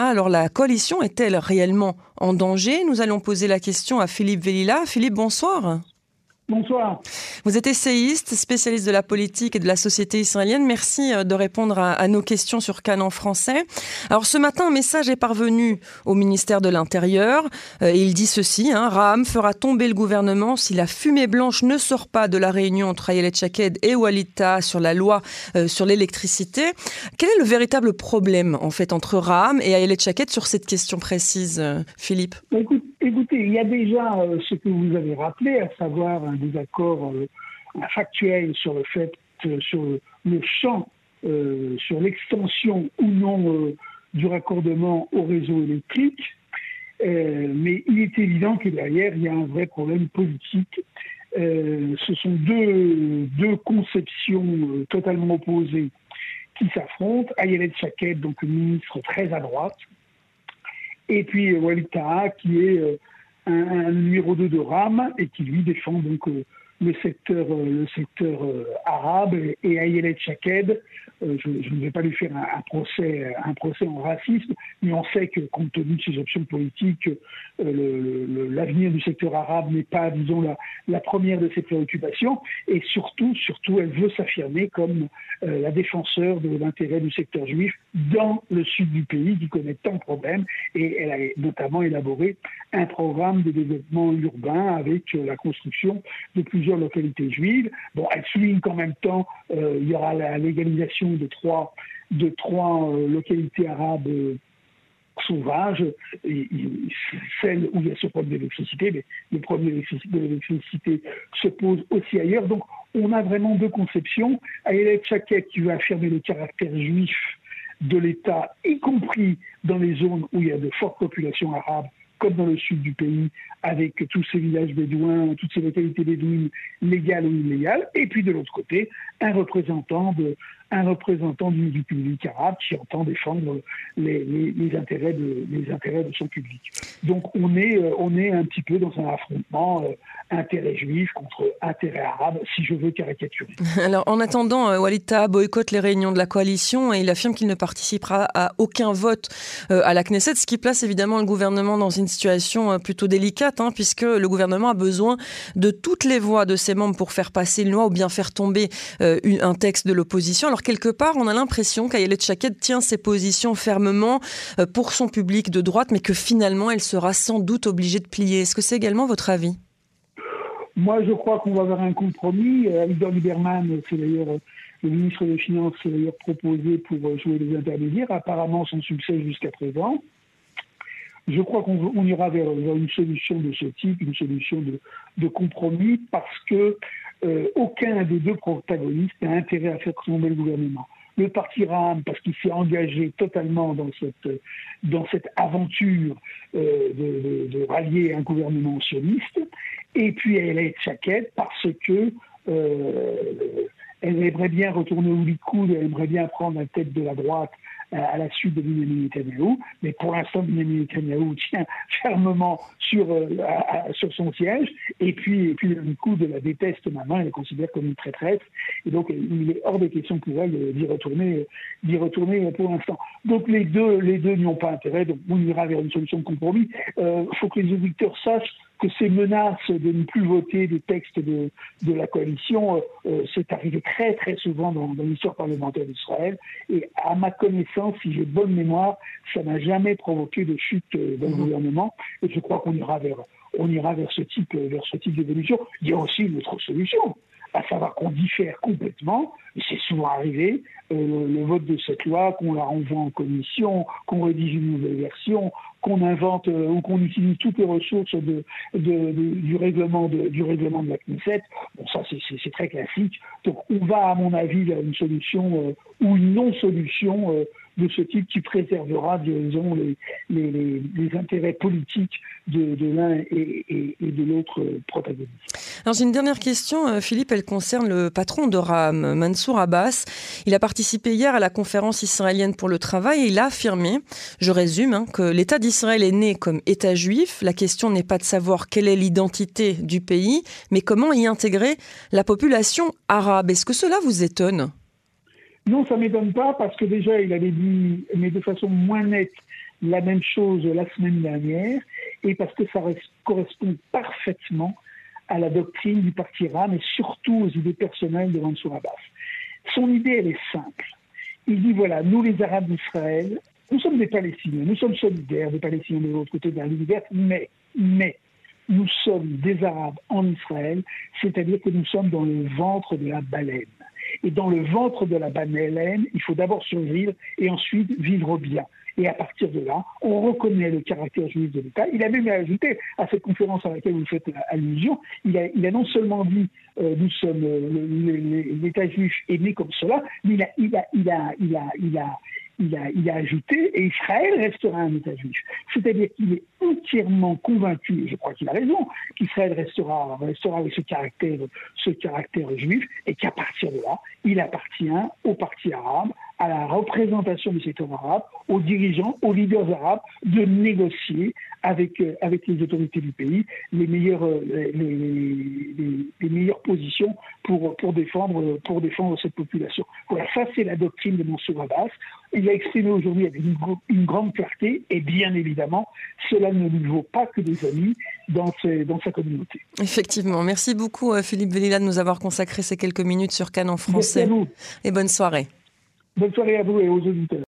Alors la coalition est-elle réellement en danger? Nous allons poser la question à Philippe Velila. Philippe, bonsoir. Bonsoir. Vous êtes essayiste, spécialiste de la politique et de la société israélienne. Merci euh, de répondre à, nos questions sur Cannes en français. Alors ce matin, un message est parvenu au ministère de l'Intérieur euh, et il dit ceci hein, Raham fera tomber le gouvernement si la fumée blanche ne sort pas de la réunion entre Ayelet Chaked et Walita sur la loi euh, sur l'électricité. Quel est le véritable problème en fait entre Raham et Ayelet Chaked sur cette question précise, Philippe? Bah, Écoutez, il y a déjà ce que vous avez rappelé, à savoir un désaccord euh, factuel sur le fait, euh, sur le champ, euh, sur l'extension ou non du raccordement au réseau électrique. mais il est évident que derrière, il y a un vrai problème politique. ce sont deux, deux conceptions totalement opposées qui s'affrontent. Ayelet Chaket, donc ministre très à droite, et puis Walid Taha, qui est un, numéro 2 de RAM et qui lui défend donc euh, le secteur, euh, euh, arabe et Ayelet Chaked. Je, ne vais pas lui faire un, procès, un procès en racisme, mais on sait que compte tenu de ses options politiques, l'avenir du secteur arabe n'est pas, disons, la, la, première de ses préoccupations. Et surtout, surtout, elle veut s'affirmer comme la défenseur de l'intérêt du secteur juif dans le sud du pays qui connaît tant de problèmes. Et elle a notamment élaboré un programme de développement urbain avec la construction de plusieurs localités juives. Bon, elle souligne qu'en même temps, euh, il y aura la légalisation de trois, de trois euh, localités arabes euh, sauvages, et, celles où il y a ce problème d'électricité, mais le problème de l'électricité se pose aussi ailleurs. Donc, on a vraiment deux conceptions. Ayelet Chaket qui veut affirmer le caractère juif de l'État, y compris dans les zones où il y a de fortes populations arabes, comme dans le sud du pays, avec tous ces villages bédouins, toutes ces localités bédouines légales ou illégales, et puis de l'autre côté, un représentant de, un représentant du, public arabe qui entend défendre les, intérêts de, les intérêts de son public. Donc on est, euh, on est un petit peu dans un affrontement euh, intérêt juif contre intérêt arabe, si je veux caricaturer. Alors en attendant, euh, Walid Taha boycotte les réunions de la coalition et il affirme qu'il ne participera à aucun vote à la Knesset, ce qui place évidemment le gouvernement dans une situation plutôt délicate, hein, puisque le gouvernement a besoin de toutes les voix de ses membres pour faire passer une loi ou bien faire tomber un texte de l'opposition. Alors quelque part, on a l'impression qu'Ayelet Chaked tient ses positions fermement euh, pour son public de droite, mais que finalement, elle sera sans doute obligée de plier. Est-ce que c'est également votre avis? Moi, je crois qu'on va vers un compromis. Euh, Lieberman, c'est d'ailleurs euh, le ministre des Finances, s'est d'ailleurs proposé pour jouer les intermédiaires, apparemment sans succès jusqu'à présent. Je crois qu'on ira vers, une solution de ce type, une solution de, compromis, parce que euh, aucun des deux protagonistes n'a intérêt à faire tomber le gouvernement. Le parti RAM, parce qu'il s'est engagé totalement dans cette, dans cette aventure euh, de, rallier un gouvernement sioniste, et puis elle est parce que euh, elle aimerait bien retourner au Likoud, elle aimerait bien prendre la tête de la droite à la suite de Benjamin Netanyahu, mais pour l'instant, Benjamin Netanyahu tient fermement sur, euh, sur son siège, et puis, et puis le Likoud la déteste maintenant, elle la considère comme une traîtresse, et donc il est hors de question pour elle d'y retourner, d'y retourner pour l'instant. Donc les deux, les deux n'y ont pas intérêt, donc on ira vers une solution de compromis. Il euh, faut que les auditeurs sachent que ces menaces de ne plus voter des textes de, de la coalition, euh, euh, c'est arrivé très très souvent dans, dans l'histoire parlementaire d'Israël. Et à ma connaissance, si j'ai bonne mémoire, ça n'a jamais provoqué de chute euh, dans le mmh. gouvernement. Et je crois qu'on ira vers on ira vers ce type vers ce type d'évolution. Il y a aussi une autre solution à savoir qu'on diffère complètement, et c'est souvent arrivé, euh, le, vote de cette loi, qu'on la renvoie en commission, qu'on rédige une nouvelle version, qu'on invente euh, ou qu'on utilise toutes les ressources de, du, règlement de, du règlement de la Knesset. Bon, ça, c'est très classique. Donc, on va, à mon avis, vers une solution euh, ou une non-solution de ce type qui préservera, disons, les, les, intérêts politiques de, l'un et, de l'autre protagoniste. Alors j'ai une dernière question, euh, Philippe, elle concerne le patron de RAM, Mansour Abbas. Il a participé hier à la conférence israélienne pour le travail et il a affirmé, je résume, hein, que l'État d'Israël est né comme État juif. La question n'est pas de savoir quelle est l'identité du pays, mais comment y intégrer la population arabe. Est-ce que cela vous étonne? Non, ça ne m'étonne pas parce que déjà, il avait dit, mais de façon moins nette, la même chose la semaine dernière et parce que ça correspond parfaitement à la doctrine du parti RAM et surtout aux idées personnelles de Mansour Abbas. Son idée, elle est simple. Il dit voilà, nous les Arabes d'Israël, nous sommes des Palestiniens, nous sommes solidaires des Palestiniens de l'autre côté de la rivière, mais, mais, nous sommes des Arabes en Israël, c'est-à-dire que nous sommes dans le ventre de la baleine. Et dans le ventre de la baleine, il faut d'abord survivre et ensuite vivre bien. Et à partir de là, on reconnaît le caractère juif de l'État. Il a même ajouté à cette conférence à laquelle vous faites allusion, il a, il a non seulement dit euh, nous sommes euh, l'État juif est né comme cela, mais il a, il a, il a, il a, il a, il a, il a, ajouté, et Israël restera un État juif. C'est-à-dire qu'il est entièrement convaincu, et je crois qu'il a raison, qu'Israël restera, restera avec ce caractère, ce caractère juif, et qu'à partir de là, il appartient au parti arabe, à la représentation du secteur arabe, aux dirigeants, aux leaders arabes, de négocier avec, euh, avec les autorités du pays les meilleures, euh, les, meilleures positions pour, pour, défendre, pour défendre cette population. Voilà, ça c'est la doctrine de Mansour Abbas. Il a exprimé aujourd'hui avec une, grande clarté, et bien évidemment, cela ne lui vaut pas que des amis dans, dans sa communauté. Effectivement. Merci beaucoup euh, Philippe Vellila de nous avoir consacré ces quelques minutes sur Cannes en français. Merci à vous. Et bonne soirée. Bonne soirée à vous et aux auditeurs.